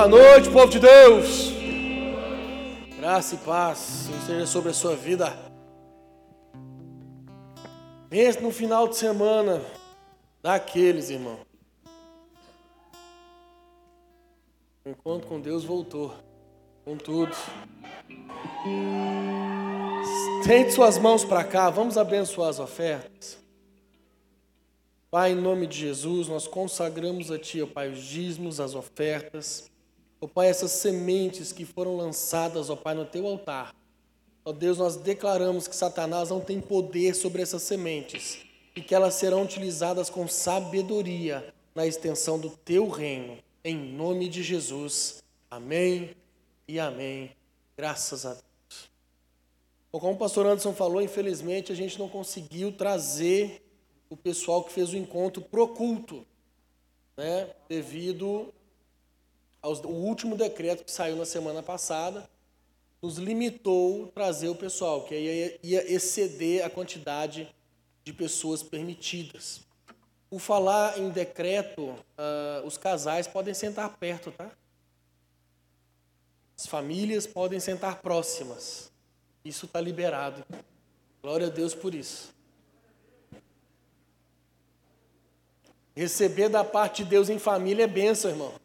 Boa noite, povo de Deus. Graça e paz seja sobre a sua vida. Pense no final de semana daqueles, irmão. O encontro com Deus voltou. Com tudo. Tente suas mãos para cá, vamos abençoar as ofertas. Pai, em nome de Jesus, nós consagramos a Ti, ó Pai, os dízimos, as ofertas. Ó Pai, essas sementes que foram lançadas, ó Pai, no Teu altar. Ó Deus, nós declaramos que Satanás não tem poder sobre essas sementes e que elas serão utilizadas com sabedoria na extensão do Teu reino. Em nome de Jesus. Amém e amém. Graças a Deus. Bom, como o pastor Anderson falou, infelizmente a gente não conseguiu trazer o pessoal que fez o encontro pro culto, né? Devido ao último decreto que saiu na semana passada, nos limitou trazer o pessoal, que ia, ia exceder a quantidade de pessoas permitidas. Por falar em decreto, uh, os casais podem sentar perto, tá? As famílias podem sentar próximas. Isso está liberado. Glória a Deus por isso. Receber da parte de Deus em família é bênção, irmão.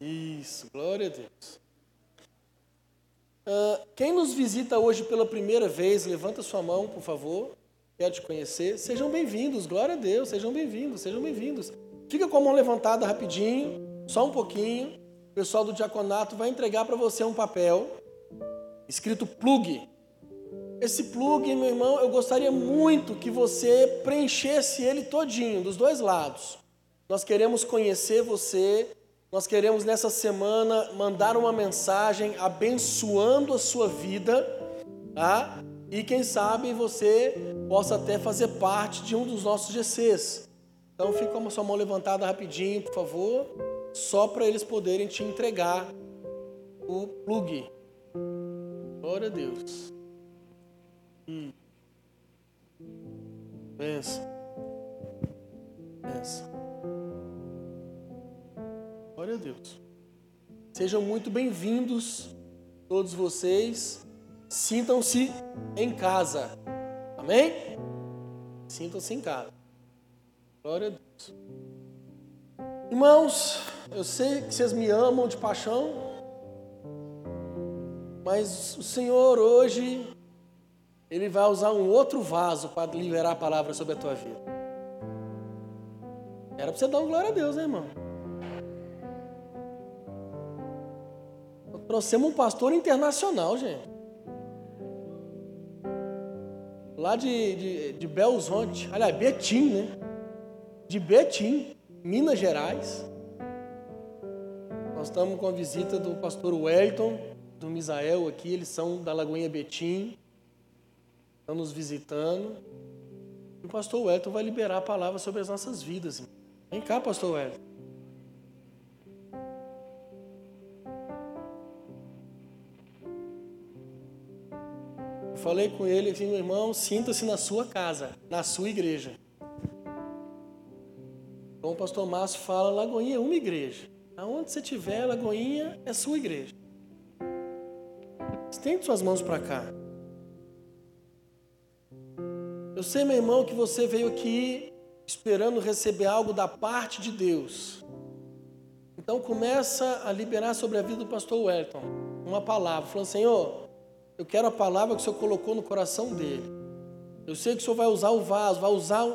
Isso, glória a Deus. Uh, quem nos visita hoje pela primeira vez, levanta sua mão, por favor. Quero te conhecer. Sejam bem-vindos, glória a Deus. Sejam bem-vindos, sejam bem-vindos. Fica com a mão levantada rapidinho, só um pouquinho. O pessoal do diaconato vai entregar para você um papel escrito plug. Esse plug, meu irmão, eu gostaria muito que você preenchesse ele todinho, dos dois lados. Nós queremos conhecer você, nós queremos nessa semana mandar uma mensagem abençoando a sua vida, tá? E quem sabe você possa até fazer parte de um dos nossos GCs. Então fica com a sua mão levantada rapidinho, por favor, só para eles poderem te entregar o plug. Glória a Deus. Hum. Pensa. Pensa. Glória a Deus. Sejam muito bem-vindos, todos vocês. Sintam-se em casa. Amém? Sintam-se em casa. Glória a Deus. Irmãos, eu sei que vocês me amam de paixão, mas o Senhor hoje ele vai usar um outro vaso para liberar a palavra sobre a tua vida. Era para você dar uma glória a Deus, né, irmão? Trouxemos um pastor internacional, gente. Lá de, de, de Belzonte, aliás, Betim, né? De Betim, Minas Gerais. Nós estamos com a visita do pastor Wellington, do Misael aqui, eles são da Lagoinha Betim estão nos visitando. E o pastor Wellington vai liberar a palavra sobre as nossas vidas. Vem cá, pastor Wellington. Falei com ele assim, meu irmão, sinta-se na sua casa, na sua igreja. Como o pastor Márcio fala, Lagoinha é uma igreja. Aonde você estiver, Lagoinha é sua igreja. Estende suas mãos para cá. Eu sei, meu irmão, que você veio aqui esperando receber algo da parte de Deus. Então começa a liberar sobre a vida do pastor Wellington uma palavra, falando: Senhor, eu quero a palavra que o Senhor colocou no coração dele. Eu sei que o Senhor vai usar o vaso, vai usar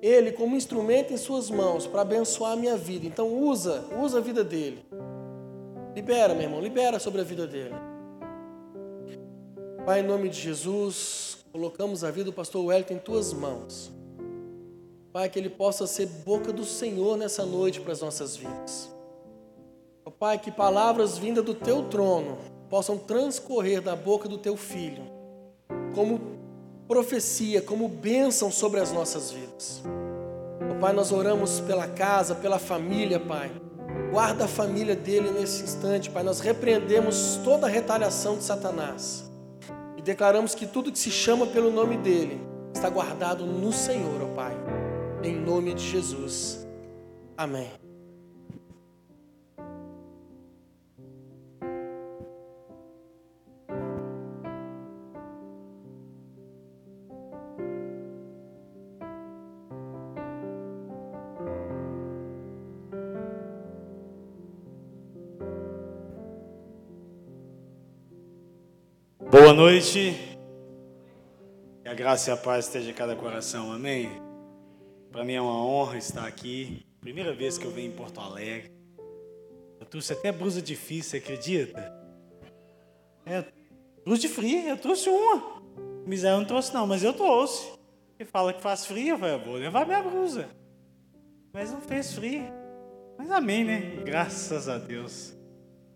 ele como instrumento em suas mãos para abençoar a minha vida. Então usa, usa a vida dele. Libera, meu irmão, libera sobre a vida dele. Pai, em nome de Jesus, colocamos a vida do pastor Wellington em tuas mãos. Pai, que ele possa ser boca do Senhor nessa noite para as nossas vidas. Pai, que palavras vindas do teu trono possam transcorrer da boca do teu filho, como profecia, como bênção sobre as nossas vidas. Pai, nós oramos pela casa, pela família, Pai. Guarda a família dele nesse instante, Pai. Nós repreendemos toda a retaliação de Satanás. E declaramos que tudo que se chama pelo nome dele está guardado no Senhor, ó Pai. Em nome de Jesus. Amém. Boa noite. Que a graça e a paz esteja em cada coração. Amém. Para mim é uma honra estar aqui. Primeira vez que eu venho em Porto Alegre. Eu trouxe até blusa difícil, você acredita? É, blusa de frio, eu trouxe uma. Miséria não trouxe não, mas eu trouxe. E fala que faz frio, eu falei, vou levar minha blusa. Mas não fez frio. Mas amém, né? Graças a Deus.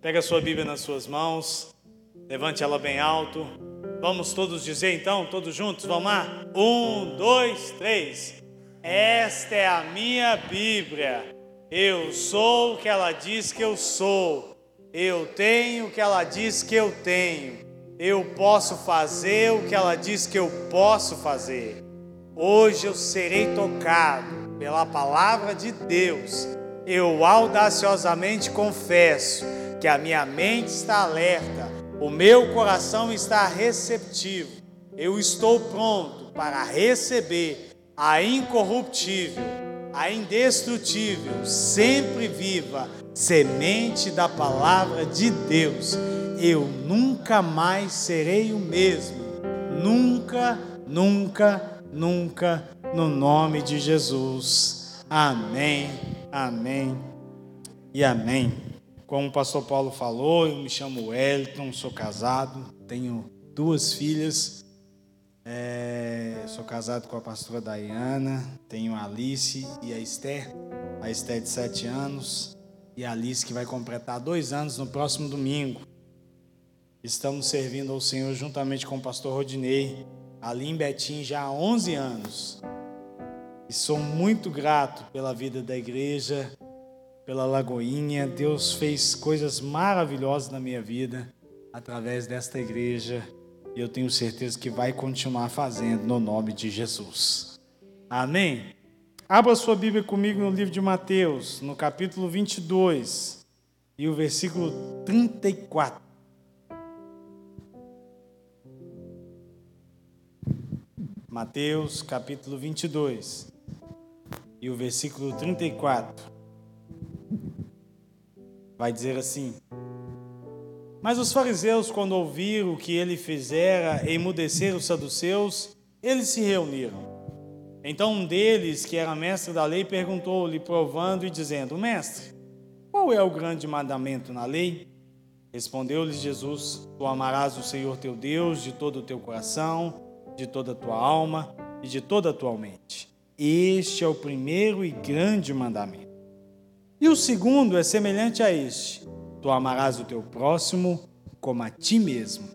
Pega a sua Bíblia nas suas mãos. Levante ela bem alto. Vamos todos dizer então, todos juntos, vamos lá? Um, dois, três. Esta é a minha Bíblia. Eu sou o que ela diz que eu sou. Eu tenho o que ela diz que eu tenho. Eu posso fazer o que ela diz que eu posso fazer. Hoje eu serei tocado pela palavra de Deus. Eu audaciosamente confesso que a minha mente está alerta o meu coração está receptivo. Eu estou pronto para receber a incorruptível, a indestrutível, sempre viva semente da palavra de Deus. Eu nunca mais serei o mesmo. Nunca, nunca, nunca, no nome de Jesus. Amém, amém e amém. Como o pastor Paulo falou, eu me chamo Wellington, sou casado, tenho duas filhas. É, sou casado com a pastora Dayana, tenho a Alice e a Esther. A Esther de sete anos e a Alice que vai completar dois anos no próximo domingo. Estamos servindo ao Senhor juntamente com o pastor Rodinei, ali em Betim já há 11 anos. E sou muito grato pela vida da igreja, pela Lagoinha. Deus fez coisas maravilhosas na minha vida através desta igreja e eu tenho certeza que vai continuar fazendo no nome de Jesus. Amém? Abra sua Bíblia comigo no livro de Mateus, no capítulo 22 e o versículo 34. Mateus, capítulo 22 e o versículo 34 vai dizer assim: Mas os fariseus, quando ouviram que ele fizera emudecer os saduceus, eles se reuniram. Então um deles, que era mestre da lei, perguntou-lhe, provando e dizendo: Mestre, qual é o grande mandamento na lei? Respondeu-lhe Jesus: Tu amarás o Senhor teu Deus de todo o teu coração, de toda a tua alma e de toda a tua mente. Este é o primeiro e grande mandamento. E o segundo é semelhante a este: Tu amarás o teu próximo como a ti mesmo.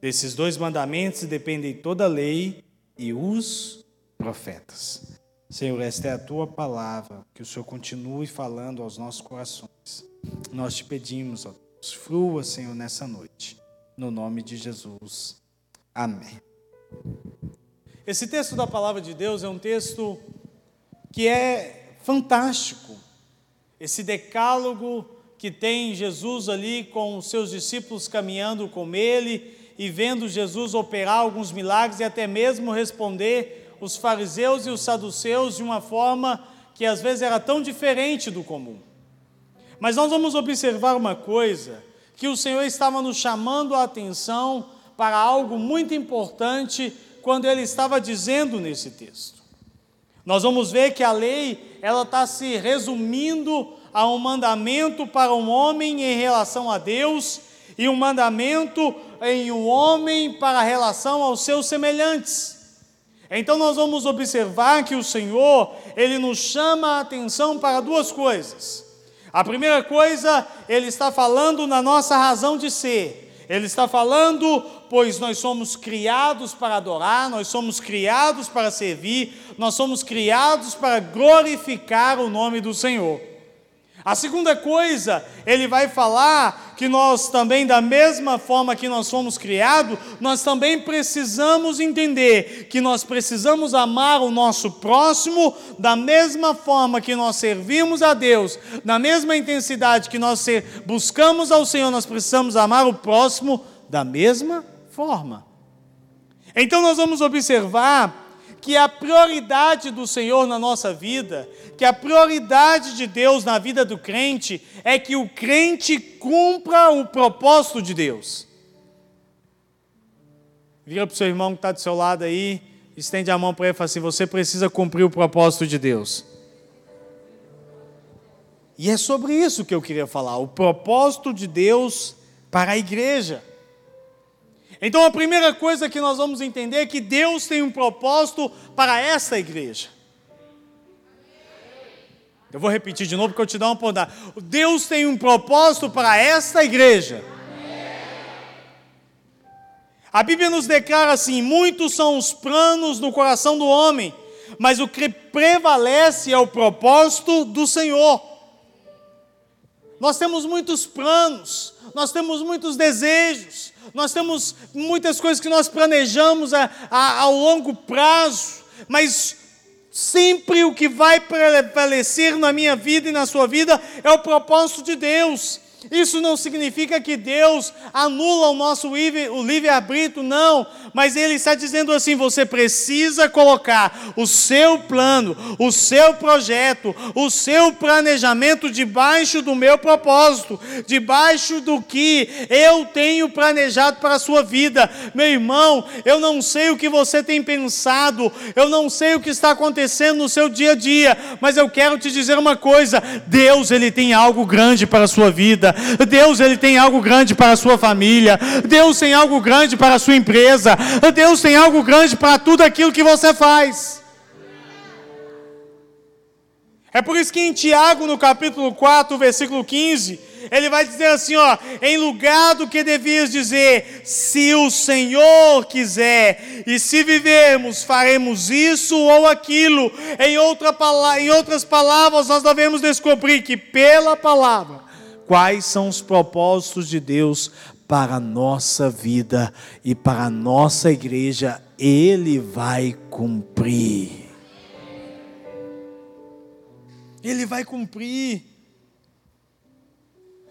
Desses dois mandamentos dependem toda a lei e os profetas. Senhor, esta é a tua palavra, que o Senhor continue falando aos nossos corações. Nós te pedimos, ó Deus, frua, Senhor, nessa noite, no nome de Jesus. Amém. Esse texto da palavra de Deus é um texto que é fantástico esse decálogo que tem Jesus ali com os seus discípulos caminhando com ele e vendo Jesus operar alguns milagres e até mesmo responder os fariseus e os saduceus de uma forma que às vezes era tão diferente do comum. Mas nós vamos observar uma coisa, que o Senhor estava nos chamando a atenção para algo muito importante quando ele estava dizendo nesse texto. Nós vamos ver que a lei ela está se resumindo a um mandamento para um homem em relação a Deus e um mandamento em um homem para relação aos seus semelhantes. Então nós vamos observar que o Senhor, ele nos chama a atenção para duas coisas. A primeira coisa, ele está falando na nossa razão de ser. Ele está falando, pois nós somos criados para adorar, nós somos criados para servir, nós somos criados para glorificar o nome do Senhor. A segunda coisa, ele vai falar que nós também, da mesma forma que nós fomos criados, nós também precisamos entender que nós precisamos amar o nosso próximo da mesma forma que nós servimos a Deus, na mesma intensidade que nós buscamos ao Senhor, nós precisamos amar o próximo da mesma forma. Então nós vamos observar que a prioridade do Senhor na nossa vida, que a prioridade de Deus na vida do crente é que o crente cumpra o propósito de Deus. Vira para o seu irmão que está do seu lado aí, estende a mão para ele e fala assim: Você precisa cumprir o propósito de Deus. E é sobre isso que eu queria falar: o propósito de Deus para a igreja. Então, a primeira coisa que nós vamos entender é que Deus tem um propósito para essa igreja. Eu vou repetir de novo porque eu te dou uma oportunidade. Deus tem um propósito para esta igreja. A Bíblia nos declara assim: muitos são os planos no coração do homem, mas o que prevalece é o propósito do Senhor. Nós temos muitos planos, nós temos muitos desejos, nós temos muitas coisas que nós planejamos a, a, ao longo prazo, mas sempre o que vai prevalecer na minha vida e na sua vida é o propósito de Deus. Isso não significa que Deus anula o nosso livre-arbítrio, não. Mas Ele está dizendo assim: você precisa colocar o seu plano, o seu projeto, o seu planejamento debaixo do meu propósito, debaixo do que eu tenho planejado para a sua vida. Meu irmão, eu não sei o que você tem pensado, eu não sei o que está acontecendo no seu dia a dia, mas eu quero te dizer uma coisa: Deus, Ele tem algo grande para a sua vida. Deus ele tem algo grande para a sua família. Deus tem algo grande para a sua empresa. Deus tem algo grande para tudo aquilo que você faz. É por isso que em Tiago, no capítulo 4, versículo 15, ele vai dizer assim: ó, em lugar do que devias dizer, se o Senhor quiser, e se vivermos, faremos isso ou aquilo. Em, outra, em outras palavras, nós devemos descobrir que pela palavra quais são os propósitos de Deus para a nossa vida e para a nossa igreja, Ele vai cumprir. Ele vai cumprir.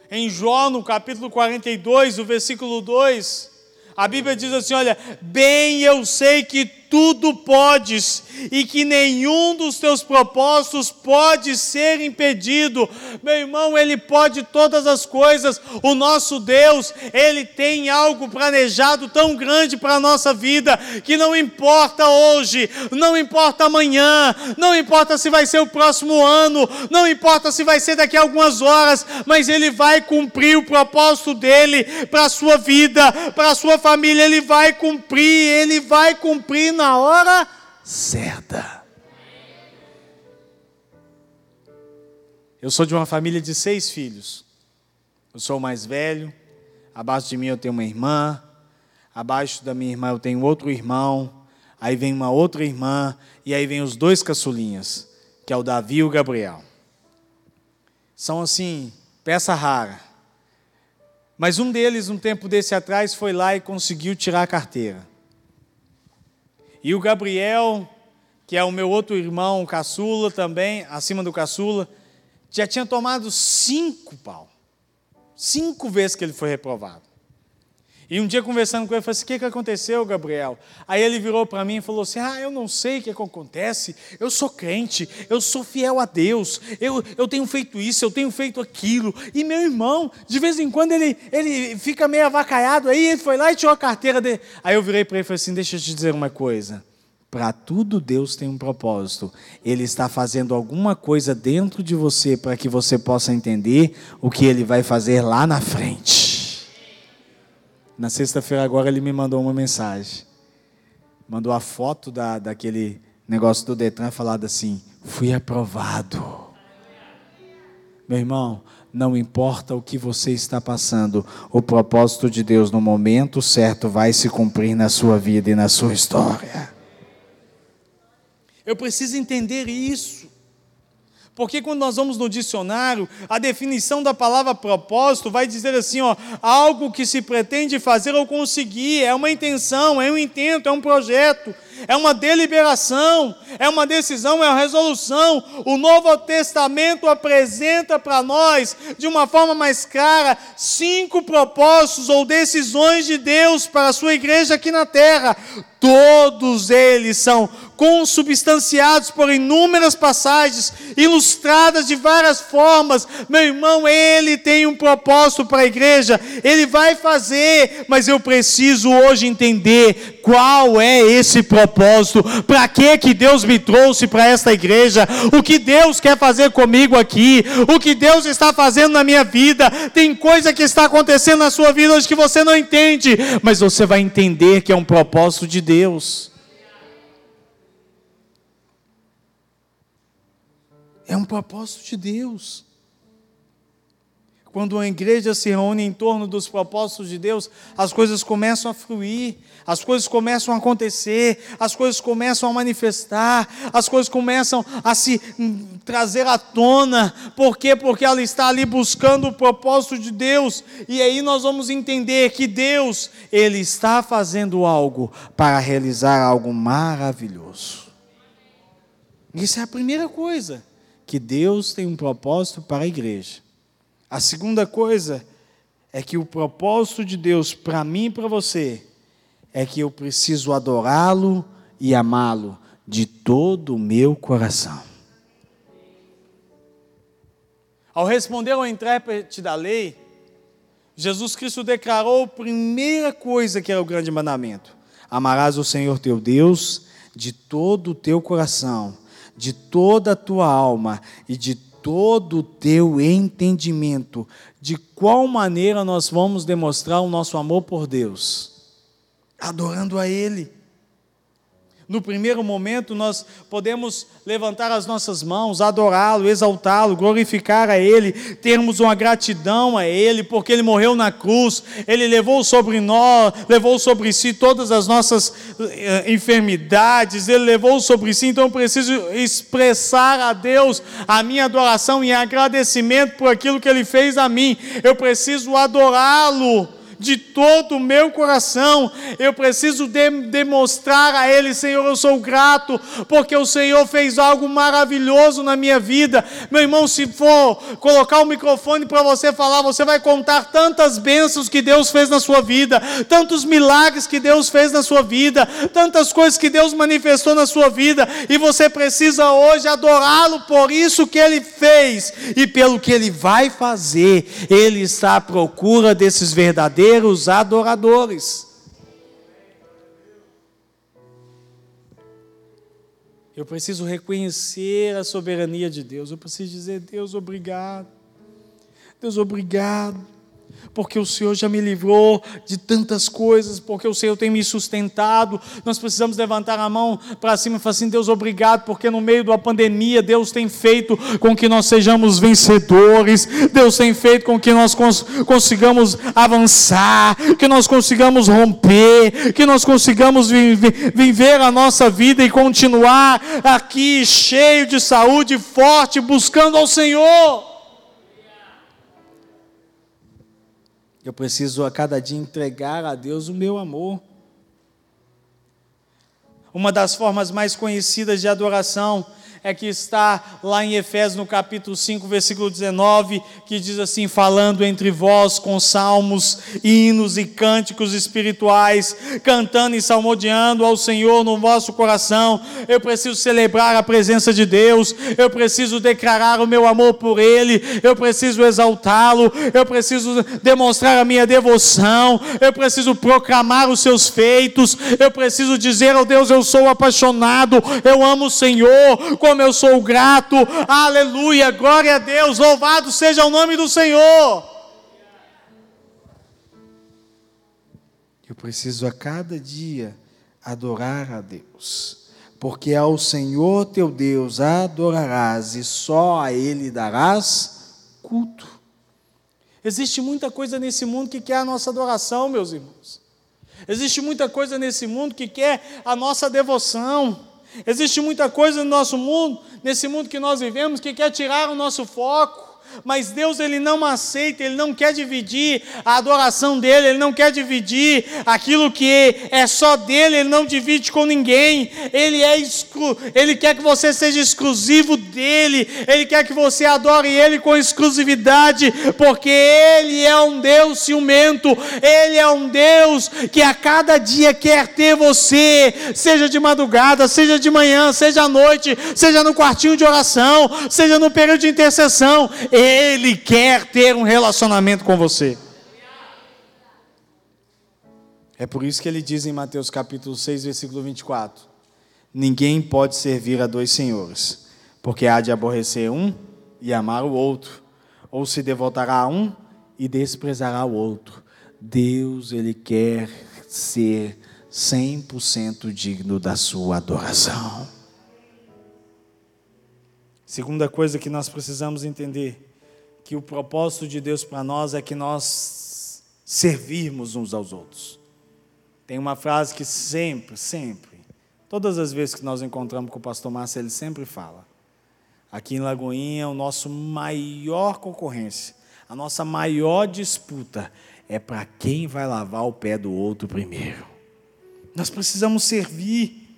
Em Jó, no capítulo 42, o versículo 2, a Bíblia diz assim: Olha, bem eu sei que tudo podes e que nenhum dos teus propósitos pode ser impedido. Meu irmão, Ele pode todas as coisas. O nosso Deus, Ele tem algo planejado tão grande para a nossa vida que não importa hoje, não importa amanhã, não importa se vai ser o próximo ano, não importa se vai ser daqui a algumas horas, mas Ele vai cumprir o propósito dele para a sua vida, para a sua família. Ele vai cumprir, Ele vai cumprir na hora certa. Eu sou de uma família de seis filhos. Eu sou o mais velho. Abaixo de mim eu tenho uma irmã. Abaixo da minha irmã eu tenho outro irmão. Aí vem uma outra irmã. E aí vem os dois caçulinhas, que é o Davi e o Gabriel. São assim, peça rara. Mas um deles, um tempo desse atrás, foi lá e conseguiu tirar a carteira. E o Gabriel, que é o meu outro irmão caçula também, acima do caçula, já tinha tomado cinco pau. Cinco vezes que ele foi reprovado. E um dia conversando com ele, eu falei assim: o que, que aconteceu, Gabriel? Aí ele virou para mim e falou assim: ah, eu não sei o que, que acontece, eu sou crente, eu sou fiel a Deus, eu, eu tenho feito isso, eu tenho feito aquilo. E meu irmão, de vez em quando ele, ele fica meio avacaiado, aí ele foi lá e tirou a carteira dele. Aí eu virei para ele e falei assim: deixa eu te dizer uma coisa. Para tudo Deus tem um propósito. Ele está fazendo alguma coisa dentro de você para que você possa entender o que ele vai fazer lá na frente. Na sexta-feira agora ele me mandou uma mensagem. Mandou a foto da, daquele negócio do Detran falado assim: fui aprovado. Meu irmão, não importa o que você está passando, o propósito de Deus no momento certo vai se cumprir na sua vida e na sua história. Eu preciso entender isso. Porque quando nós vamos no dicionário, a definição da palavra propósito vai dizer assim, ó, algo que se pretende fazer ou conseguir, é uma intenção, é um intento, é um projeto, é uma deliberação, é uma decisão, é uma resolução. O Novo Testamento apresenta para nós, de uma forma mais clara, cinco propósitos ou decisões de Deus para a sua igreja aqui na terra. Todos eles são consubstanciados por inúmeras passagens, ilustradas de várias formas. Meu irmão, ele tem um propósito para a igreja, ele vai fazer, mas eu preciso hoje entender qual é esse propósito, para que que Deus me trouxe para esta igreja, o que Deus quer fazer comigo aqui, o que Deus está fazendo na minha vida. Tem coisa que está acontecendo na sua vida hoje que você não entende, mas você vai entender que é um propósito de Deus. É um propósito de Deus. Quando uma igreja se reúne em torno dos propósitos de Deus, as coisas começam a fluir, as coisas começam a acontecer, as coisas começam a manifestar, as coisas começam a se hum, trazer à tona. Por quê? Porque ela está ali buscando o propósito de Deus. E aí nós vamos entender que Deus, ele está fazendo algo para realizar algo maravilhoso. Isso é a primeira coisa, que Deus tem um propósito para a igreja. A segunda coisa é que o propósito de Deus para mim e para você é que eu preciso adorá-lo e amá-lo de todo o meu coração. Ao responder ao intérprete da lei, Jesus Cristo declarou a primeira coisa que era o grande mandamento: amarás o Senhor teu Deus de todo o teu coração, de toda a tua alma e de todo o teu entendimento. De qual maneira nós vamos demonstrar o nosso amor por Deus? Adorando a Ele. No primeiro momento, nós podemos levantar as nossas mãos, adorá-lo, exaltá-lo, glorificar a Ele, termos uma gratidão a Ele, porque Ele morreu na cruz, Ele levou sobre nós, levou sobre si todas as nossas eh, enfermidades, Ele levou sobre si, então eu preciso expressar a Deus a minha adoração e agradecimento por aquilo que Ele fez a mim, eu preciso adorá-lo de todo o meu coração. Eu preciso de demonstrar a Ele, Senhor, eu sou grato, porque o Senhor fez algo maravilhoso na minha vida. Meu irmão, se for colocar o microfone para você falar, você vai contar tantas bênçãos que Deus fez na sua vida, tantos milagres que Deus fez na sua vida, tantas coisas que Deus manifestou na sua vida, e você precisa hoje adorá-lo por isso que Ele fez e pelo que Ele vai fazer. Ele está à procura desses verdadeiros verdadeiros adoradores. Eu preciso reconhecer a soberania de Deus. Eu preciso dizer: Deus, obrigado. Deus, obrigado porque o Senhor já me livrou de tantas coisas, porque o Senhor tem me sustentado. Nós precisamos levantar a mão para cima e falar assim: Deus, obrigado, porque no meio da pandemia, Deus tem feito com que nós sejamos vencedores, Deus tem feito com que nós cons consigamos avançar, que nós consigamos romper, que nós consigamos viver a nossa vida e continuar aqui cheio de saúde, forte, buscando ao Senhor. Eu preciso a cada dia entregar a Deus o meu amor. Uma das formas mais conhecidas de adoração é que está lá em Efésios no capítulo 5, versículo 19, que diz assim: falando entre vós com salmos, hinos e cânticos espirituais, cantando e salmodiando ao Senhor no vosso coração. Eu preciso celebrar a presença de Deus, eu preciso declarar o meu amor por Ele, eu preciso exaltá-lo, eu preciso demonstrar a minha devoção, eu preciso proclamar os seus feitos, eu preciso dizer ao Deus: eu sou apaixonado, eu amo o Senhor. Com como eu sou grato, aleluia, glória a Deus, louvado seja o nome do Senhor. Eu preciso a cada dia adorar a Deus, porque ao Senhor teu Deus adorarás e só a Ele darás culto. Existe muita coisa nesse mundo que quer a nossa adoração, meus irmãos. Existe muita coisa nesse mundo que quer a nossa devoção. Existe muita coisa no nosso mundo, nesse mundo que nós vivemos, que quer tirar o nosso foco. Mas Deus ele não aceita, ele não quer dividir a adoração dele, ele não quer dividir aquilo que é só dele, ele não divide com ninguém. Ele é exclu, ele quer que você seja exclusivo dele, ele quer que você adore ele com exclusividade, porque ele é um Deus ciumento, ele é um Deus que a cada dia quer ter você, seja de madrugada, seja de manhã, seja à noite, seja no quartinho de oração, seja no período de intercessão. Ele quer ter um relacionamento com você. É por isso que ele diz em Mateus capítulo 6, versículo 24: Ninguém pode servir a dois senhores, porque há de aborrecer um e amar o outro, ou se devotará a um e desprezará o outro. Deus, ele quer ser 100% digno da sua adoração. Segunda coisa que nós precisamos entender, que o propósito de Deus para nós é que nós servirmos uns aos outros. Tem uma frase que sempre, sempre, todas as vezes que nós encontramos com o pastor Márcio, ele sempre fala. Aqui em Lagoinha, o nosso maior concorrência, a nossa maior disputa é para quem vai lavar o pé do outro primeiro. Nós precisamos servir,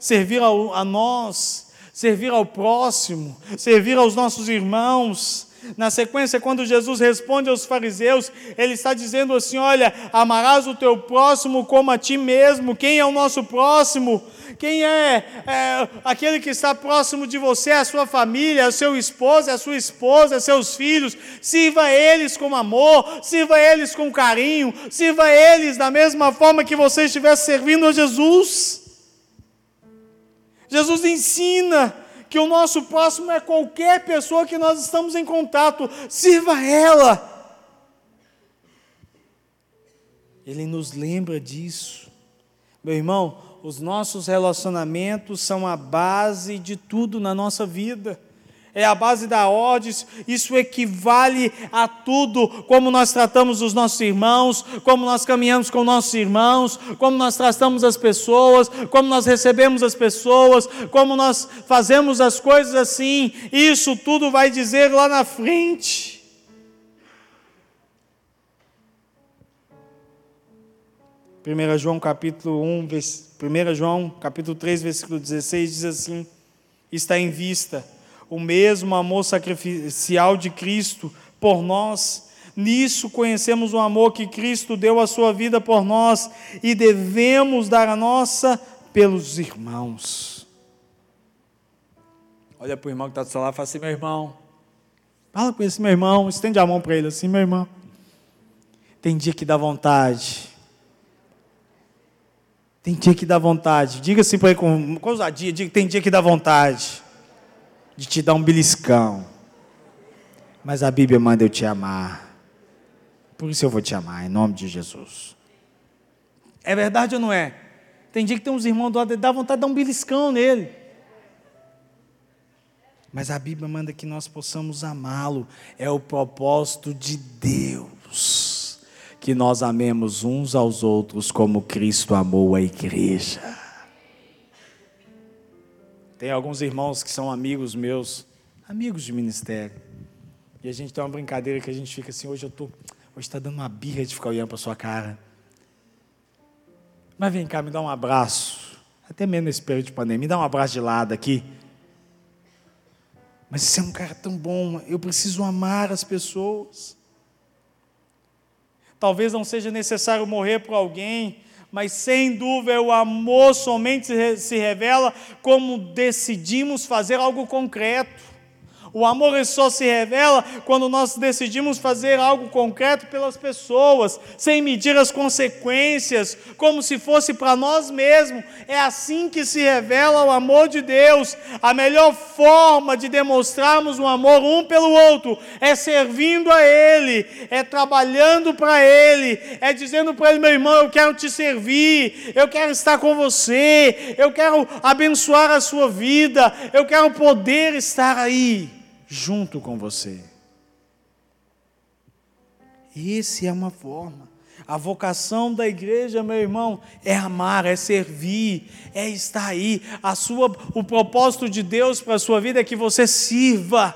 servir a nós, servir ao próximo, servir aos nossos irmãos. Na sequência, quando Jesus responde aos fariseus, ele está dizendo assim: Olha, amarás o teu próximo como a ti mesmo. Quem é o nosso próximo? Quem é, é aquele que está próximo de você? A sua família, o seu esposo, a sua esposa, seus filhos. Sirva eles com amor, sirva eles com carinho, sirva eles da mesma forma que você estivesse servindo a Jesus. Jesus ensina que o nosso próximo é qualquer pessoa que nós estamos em contato, sirva ela. Ele nos lembra disso. Meu irmão, os nossos relacionamentos são a base de tudo na nossa vida é a base da ordem, isso equivale a tudo, como nós tratamos os nossos irmãos, como nós caminhamos com nossos irmãos, como nós tratamos as pessoas, como nós recebemos as pessoas, como nós fazemos as coisas assim, isso tudo vai dizer lá na frente. Primeira João capítulo 1, 1 João capítulo 3, versículo 16 diz assim: está em vista o mesmo amor sacrificial de Cristo por nós. Nisso conhecemos o amor que Cristo deu a sua vida por nós e devemos dar a nossa pelos irmãos. Olha para o irmão que está do seu lado e fala assim: meu irmão, fala com esse meu irmão, estende a mão para ele assim, meu irmão. Tem dia que dá vontade. Tem dia que dá vontade. Diga assim para ele com, com ousadia: diga, tem dia que dá vontade de te dar um beliscão. Mas a Bíblia manda eu te amar. Por isso eu vou te amar, em nome de Jesus. É verdade ou não é? Tem dia que tem uns irmãos do lado, dá vontade de dar um beliscão nele. Mas a Bíblia manda que nós possamos amá-lo. É o propósito de Deus. Que nós amemos uns aos outros como Cristo amou a igreja. Tem alguns irmãos que são amigos meus, amigos de ministério. E a gente tem uma brincadeira que a gente fica assim, hoje eu tô, hoje está dando uma birra de ficar olhando para sua cara. Mas vem cá, me dá um abraço. Até mesmo nesse período de pandemia, me dá um abraço de lado aqui. Mas você é um cara tão bom, eu preciso amar as pessoas. Talvez não seja necessário morrer por alguém, mas sem dúvida o amor somente se revela como decidimos fazer algo concreto. O amor só se revela quando nós decidimos fazer algo concreto pelas pessoas, sem medir as consequências, como se fosse para nós mesmos. É assim que se revela o amor de Deus. A melhor forma de demonstrarmos o amor um pelo outro é servindo a Ele, é trabalhando para Ele, é dizendo para Ele, meu irmão, eu quero te servir, eu quero estar com você, eu quero abençoar a sua vida, eu quero poder estar aí junto com você. Esse é uma forma. A vocação da igreja, meu irmão, é amar, é servir, é estar aí. A sua, o propósito de Deus para a sua vida é que você sirva.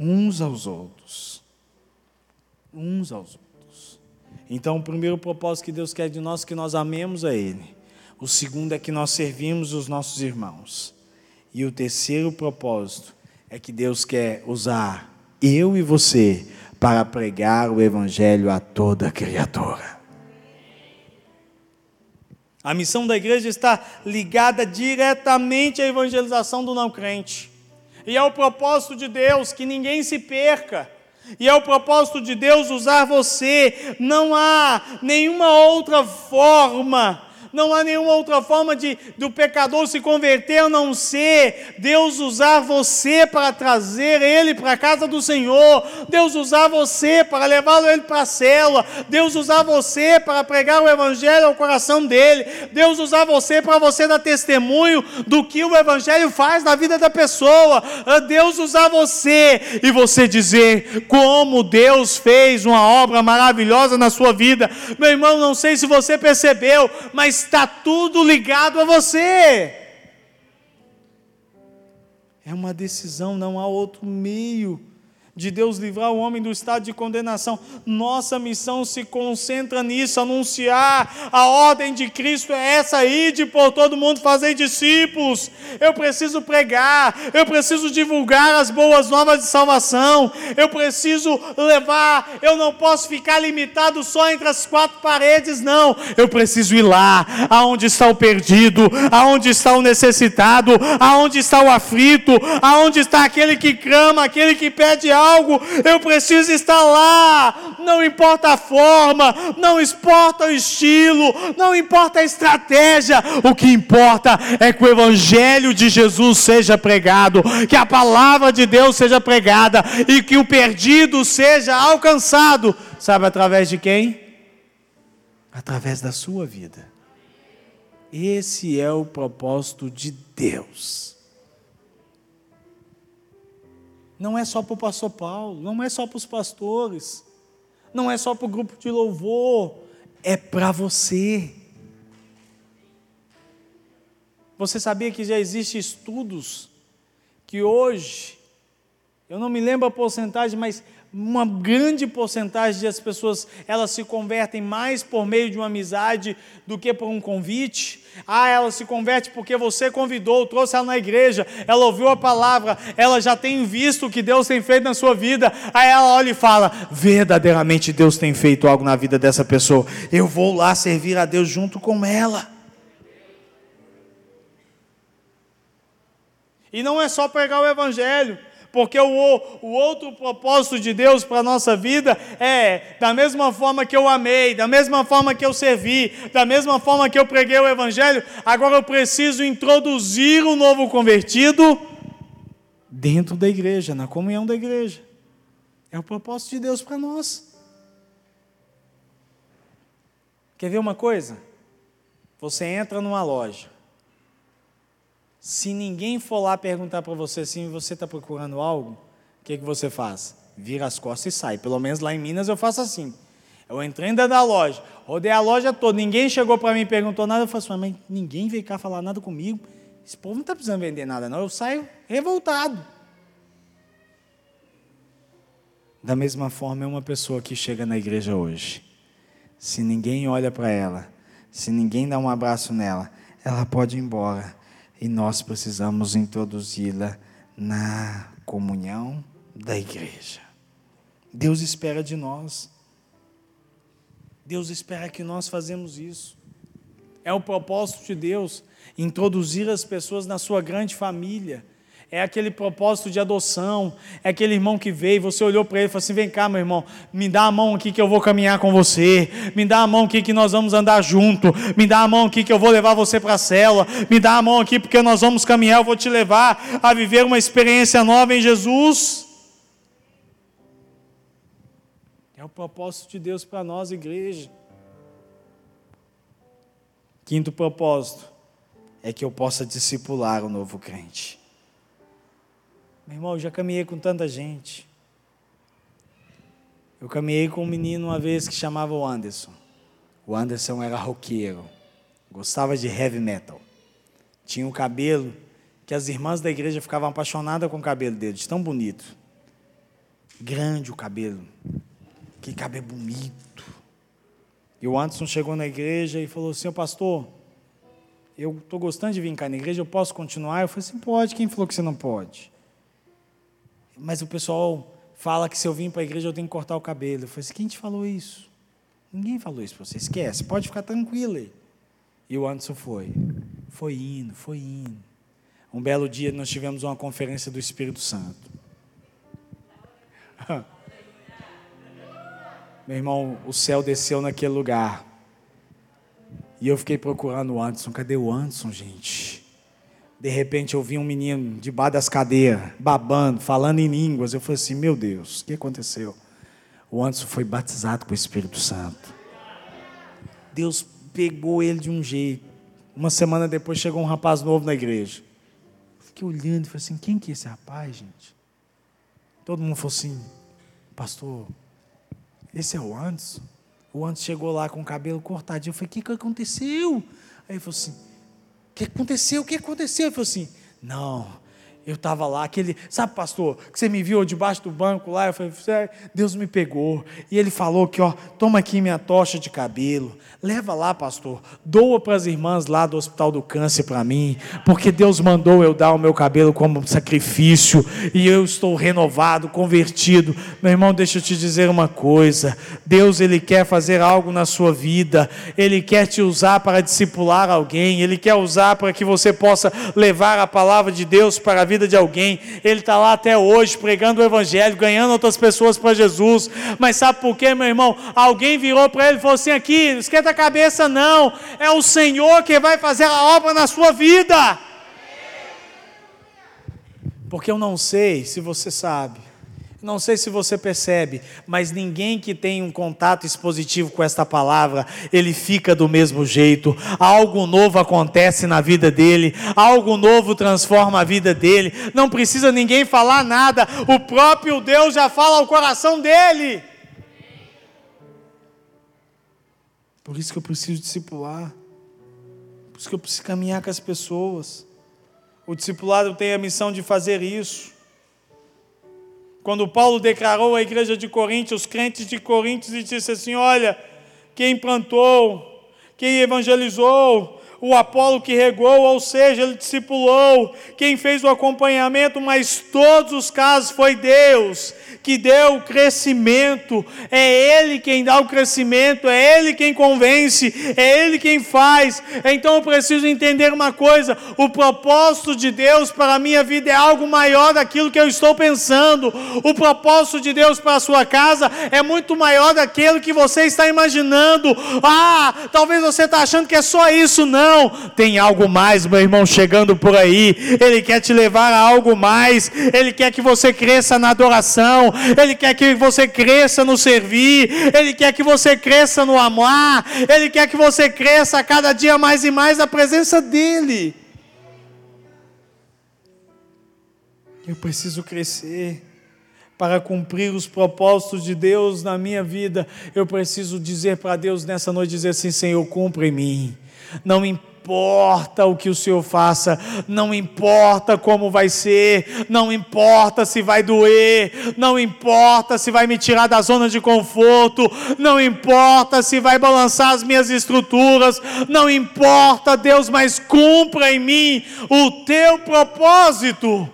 uns aos outros. Uns aos outros. Então, o primeiro propósito que Deus quer de nós é que nós amemos a Ele. O segundo é que nós servimos os nossos irmãos. E o terceiro propósito é que Deus quer usar eu e você para pregar o Evangelho a toda criatura. A missão da igreja está ligada diretamente à evangelização do não crente. E é o propósito de Deus que ninguém se perca. E é o propósito de Deus usar você. Não há nenhuma outra forma não há nenhuma outra forma de do pecador se converter a não ser Deus usar você para trazer ele para a casa do Senhor, Deus usar você para levá-lo ele para a célula, Deus usar você para pregar o evangelho ao coração dele, Deus usar você para você dar testemunho do que o evangelho faz na vida da pessoa, ah, Deus usar você e você dizer como Deus fez uma obra maravilhosa na sua vida. Meu irmão, não sei se você percebeu, mas está tudo ligado a você. É uma decisão, não há outro meio de Deus livrar o homem do estado de condenação. Nossa missão se concentra nisso, anunciar a ordem de Cristo é essa aí, de por todo mundo fazer discípulos. Eu preciso pregar, eu preciso divulgar as boas novas de salvação, eu preciso levar, eu não posso ficar limitado só entre as quatro paredes, não. Eu preciso ir lá, aonde está o perdido, aonde está o necessitado, aonde está o aflito, aonde está aquele que clama, aquele que pede algo, eu preciso estar lá. Não importa a forma, não importa o estilo, não importa a estratégia, o que importa é que o Evangelho de Jesus seja pregado, que a palavra de Deus seja pregada e que o perdido seja alcançado. Sabe através de quem? Através da sua vida. Esse é o propósito de Deus. Não é só para o pastor Paulo, não é só para os pastores, não é só para o grupo de louvor, é para você. Você sabia que já existem estudos que hoje, eu não me lembro a porcentagem, mas uma grande porcentagem das pessoas elas se convertem mais por meio de uma amizade do que por um convite. Ah, ela se converte porque você convidou, trouxe ela na igreja, ela ouviu a palavra, ela já tem visto o que Deus tem feito na sua vida. Aí ela olha e fala: verdadeiramente Deus tem feito algo na vida dessa pessoa. Eu vou lá servir a Deus junto com ela. E não é só pregar o evangelho porque o, o outro propósito de Deus para a nossa vida é, da mesma forma que eu amei, da mesma forma que eu servi, da mesma forma que eu preguei o Evangelho, agora eu preciso introduzir o novo convertido dentro da igreja, na comunhão da igreja. É o propósito de Deus para nós. Quer ver uma coisa? Você entra numa loja, se ninguém for lá perguntar para você assim, você está procurando algo, o que, que você faz? Vira as costas e sai. Pelo menos lá em Minas eu faço assim. Eu entrei dentro da loja, rodei a loja toda, ninguém chegou para mim e perguntou nada. Eu falo assim, mas ninguém veio cá falar nada comigo. Esse povo não está precisando vender nada, não. Eu saio revoltado. Da mesma forma, é uma pessoa que chega na igreja hoje. Se ninguém olha para ela, se ninguém dá um abraço nela, ela pode ir embora e nós precisamos introduzi-la na comunhão da igreja. Deus espera de nós. Deus espera que nós fazemos isso. É o propósito de Deus introduzir as pessoas na sua grande família é aquele propósito de adoção, é aquele irmão que veio, você olhou para ele e falou assim: vem cá, meu irmão, me dá a mão aqui que eu vou caminhar com você, me dá a mão aqui que nós vamos andar junto, me dá a mão aqui que eu vou levar você para a cela, me dá a mão aqui porque nós vamos caminhar, eu vou te levar a viver uma experiência nova em Jesus. É o propósito de Deus para nós, igreja. Quinto propósito é que eu possa discipular o novo crente. Meu irmão, eu já caminhei com tanta gente. Eu caminhei com um menino uma vez que chamava o Anderson. O Anderson era roqueiro, gostava de heavy metal. Tinha um cabelo que as irmãs da igreja ficavam apaixonadas com o cabelo dele, de tão bonito. grande o cabelo. Que cabelo bonito. E o Anderson chegou na igreja e falou assim: pastor, eu estou gostando de vir cá na igreja, eu posso continuar? Eu falei assim: pode. Quem falou que você não pode? Mas o pessoal fala que se eu vim para a igreja eu tenho que cortar o cabelo. Eu falei assim: quem te falou isso? Ninguém falou isso para você. Esquece, pode ficar tranquilo aí. E o Anderson foi. Foi indo, foi indo. Um belo dia nós tivemos uma conferência do Espírito Santo. Meu irmão, o céu desceu naquele lugar. E eu fiquei procurando o Anderson. Cadê o Anderson, gente? De repente eu vi um menino debaixo das cadeiras, babando, falando em línguas. Eu falei assim: Meu Deus, o que aconteceu? O Anderson foi batizado com o Espírito Santo. Deus pegou ele de um jeito. Uma semana depois chegou um rapaz novo na igreja. Fiquei olhando e falei assim: Quem que é esse rapaz, gente? Todo mundo falou assim: Pastor, esse é o Anderson. O Anderson chegou lá com o cabelo cortadinho. Eu falei, o que, que aconteceu? Aí ele falou assim, que aconteceu? O que aconteceu? Ele falou assim, não, eu estava lá, aquele, sabe, pastor, que você me viu debaixo do banco lá, eu falei, Deus me pegou, e ele falou que, ó, toma aqui minha tocha de cabelo, leva lá, pastor, doa para as irmãs lá do Hospital do Câncer para mim, porque Deus mandou eu dar o meu cabelo como sacrifício, e eu estou renovado, convertido. Meu irmão, deixa eu te dizer uma coisa: Deus, Ele quer fazer algo na sua vida, Ele quer te usar para discipular alguém, Ele quer usar para que você possa levar a palavra de Deus para a vida de alguém. Ele está lá até hoje pregando o Evangelho, ganhando outras pessoas para Jesus. Mas sabe por quê, meu irmão? Alguém virou para ele e falou assim: aqui, esquenta a cabeça, não. É o Senhor que vai fazer a obra na sua vida. Porque eu não sei se você sabe não sei se você percebe, mas ninguém que tem um contato expositivo com esta palavra, ele fica do mesmo jeito. Algo novo acontece na vida dele, algo novo transforma a vida dele. Não precisa ninguém falar nada, o próprio Deus já fala ao coração dele. Por isso que eu preciso discipular. Por isso que eu preciso caminhar com as pessoas. O discipulado tem a missão de fazer isso. Quando Paulo declarou à igreja de Coríntios, os crentes de Coríntios, e disse assim: Olha, quem plantou, quem evangelizou, o Apolo que regou, ou seja, ele discipulou, quem fez o acompanhamento, mas todos os casos foi Deus que deu o crescimento, é Ele quem dá o crescimento, é Ele quem convence, é Ele quem faz. Então eu preciso entender uma coisa: o propósito de Deus para a minha vida é algo maior daquilo que eu estou pensando, o propósito de Deus para a sua casa é muito maior daquilo que você está imaginando. Ah, talvez você está achando que é só isso, não, tem algo mais, meu irmão, chegando por aí, Ele quer te levar a algo mais, Ele quer que você cresça na adoração, ele quer que você cresça no servir, Ele quer que você cresça no amar, Ele quer que você cresça cada dia mais e mais na presença dEle. Eu preciso crescer para cumprir os propósitos de Deus na minha vida. Eu preciso dizer para Deus nessa noite dizer assim, Senhor, cumpre em mim. Não importa o que o Senhor faça, não importa como vai ser, não importa se vai doer, não importa se vai me tirar da zona de conforto, não importa se vai balançar as minhas estruturas, não importa, Deus, mas cumpra em mim o teu propósito.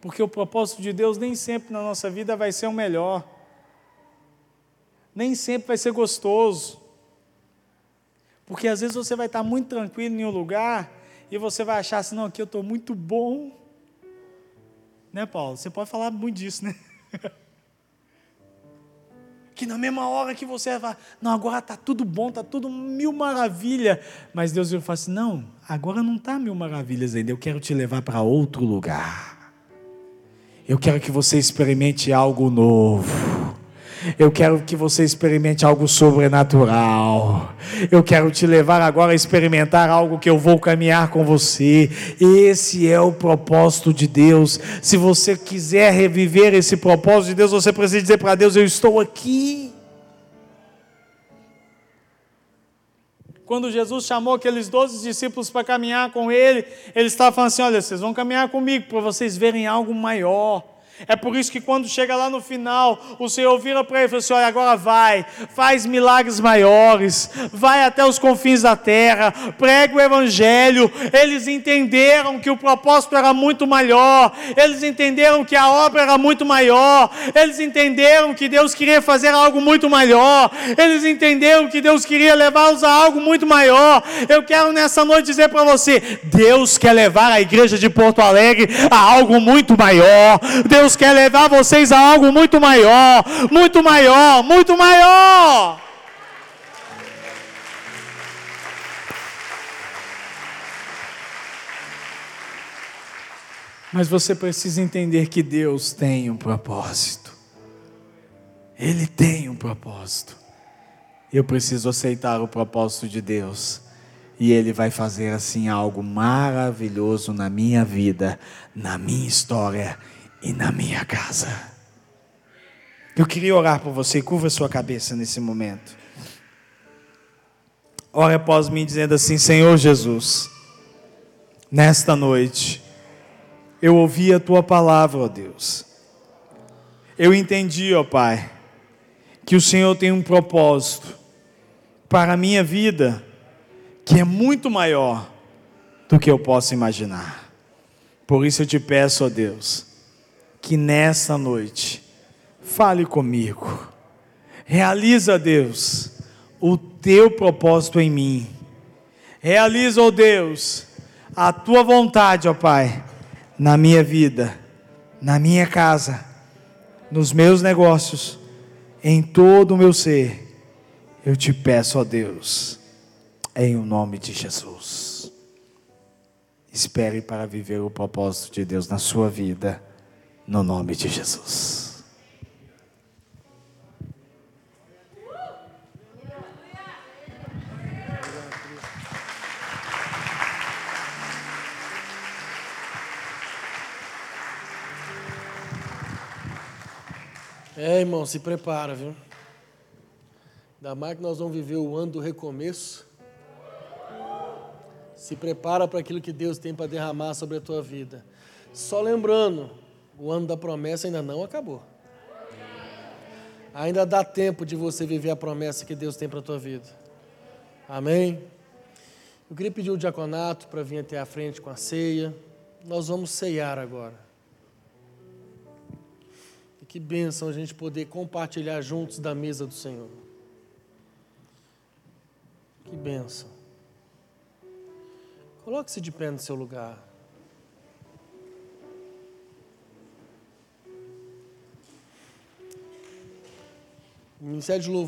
Porque o propósito de Deus nem sempre na nossa vida vai ser o melhor, nem sempre vai ser gostoso. Porque às vezes você vai estar muito tranquilo em um lugar e você vai achar assim, não, aqui eu estou muito bom. Né, Paulo? Você pode falar muito disso, né? que na mesma hora que você vai, não, agora está tudo bom, está tudo mil maravilha. Mas Deus vai falar assim: não, agora não está mil maravilhas ainda, eu quero te levar para outro lugar. Eu quero que você experimente algo novo. Eu quero que você experimente algo sobrenatural. Eu quero te levar agora a experimentar algo que eu vou caminhar com você. Esse é o propósito de Deus. Se você quiser reviver esse propósito de Deus, você precisa dizer para Deus: Eu estou aqui. quando Jesus chamou aqueles doze discípulos para caminhar com ele, ele estava falando assim: olha, vocês vão caminhar comigo para vocês verem algo maior. É por isso que quando chega lá no final, o Senhor vira para ele e fala assim: olha, agora vai, faz milagres maiores, vai até os confins da terra, prega o Evangelho. Eles entenderam que o propósito era muito maior, eles entenderam que a obra era muito maior, eles entenderam que Deus queria fazer algo muito maior, eles entenderam que Deus queria levá-los a algo muito maior. Eu quero nessa noite dizer para você: Deus quer levar a igreja de Porto Alegre a algo muito maior. Deus Deus quer levar vocês a algo muito maior, muito maior, muito maior. Mas você precisa entender que Deus tem um propósito. Ele tem um propósito. Eu preciso aceitar o propósito de Deus. E Ele vai fazer assim algo maravilhoso na minha vida, na minha história e na minha casa. Eu queria orar por você, curva sua cabeça nesse momento. Ore após mim, dizendo assim: Senhor Jesus, nesta noite, eu ouvi a tua palavra, ó Deus. Eu entendi, ó Pai, que o Senhor tem um propósito para a minha vida que é muito maior do que eu posso imaginar. Por isso eu te peço, ó Deus, que nessa noite fale comigo. Realiza, Deus, o teu propósito em mim. Realiza, ó oh Deus, a tua vontade, ó Pai, na minha vida, na minha casa, nos meus negócios, em todo o meu ser. Eu te peço, ó Deus, em o nome de Jesus. Espere para viver o propósito de Deus na sua vida no nome de Jesus. É, irmão, se prepara, viu? Ainda mais que nós vamos viver o ano do recomeço. Se prepara para aquilo que Deus tem para derramar sobre a tua vida. Só lembrando, o ano da promessa ainda não acabou. Ainda dá tempo de você viver a promessa que Deus tem para a tua vida. Amém? Eu queria pedir o diaconato para vir até a frente com a ceia. Nós vamos ceiar agora. E que bênção a gente poder compartilhar juntos da mesa do Senhor. Que bênção. Coloque-se de pé no seu lugar. Ministério de Louvor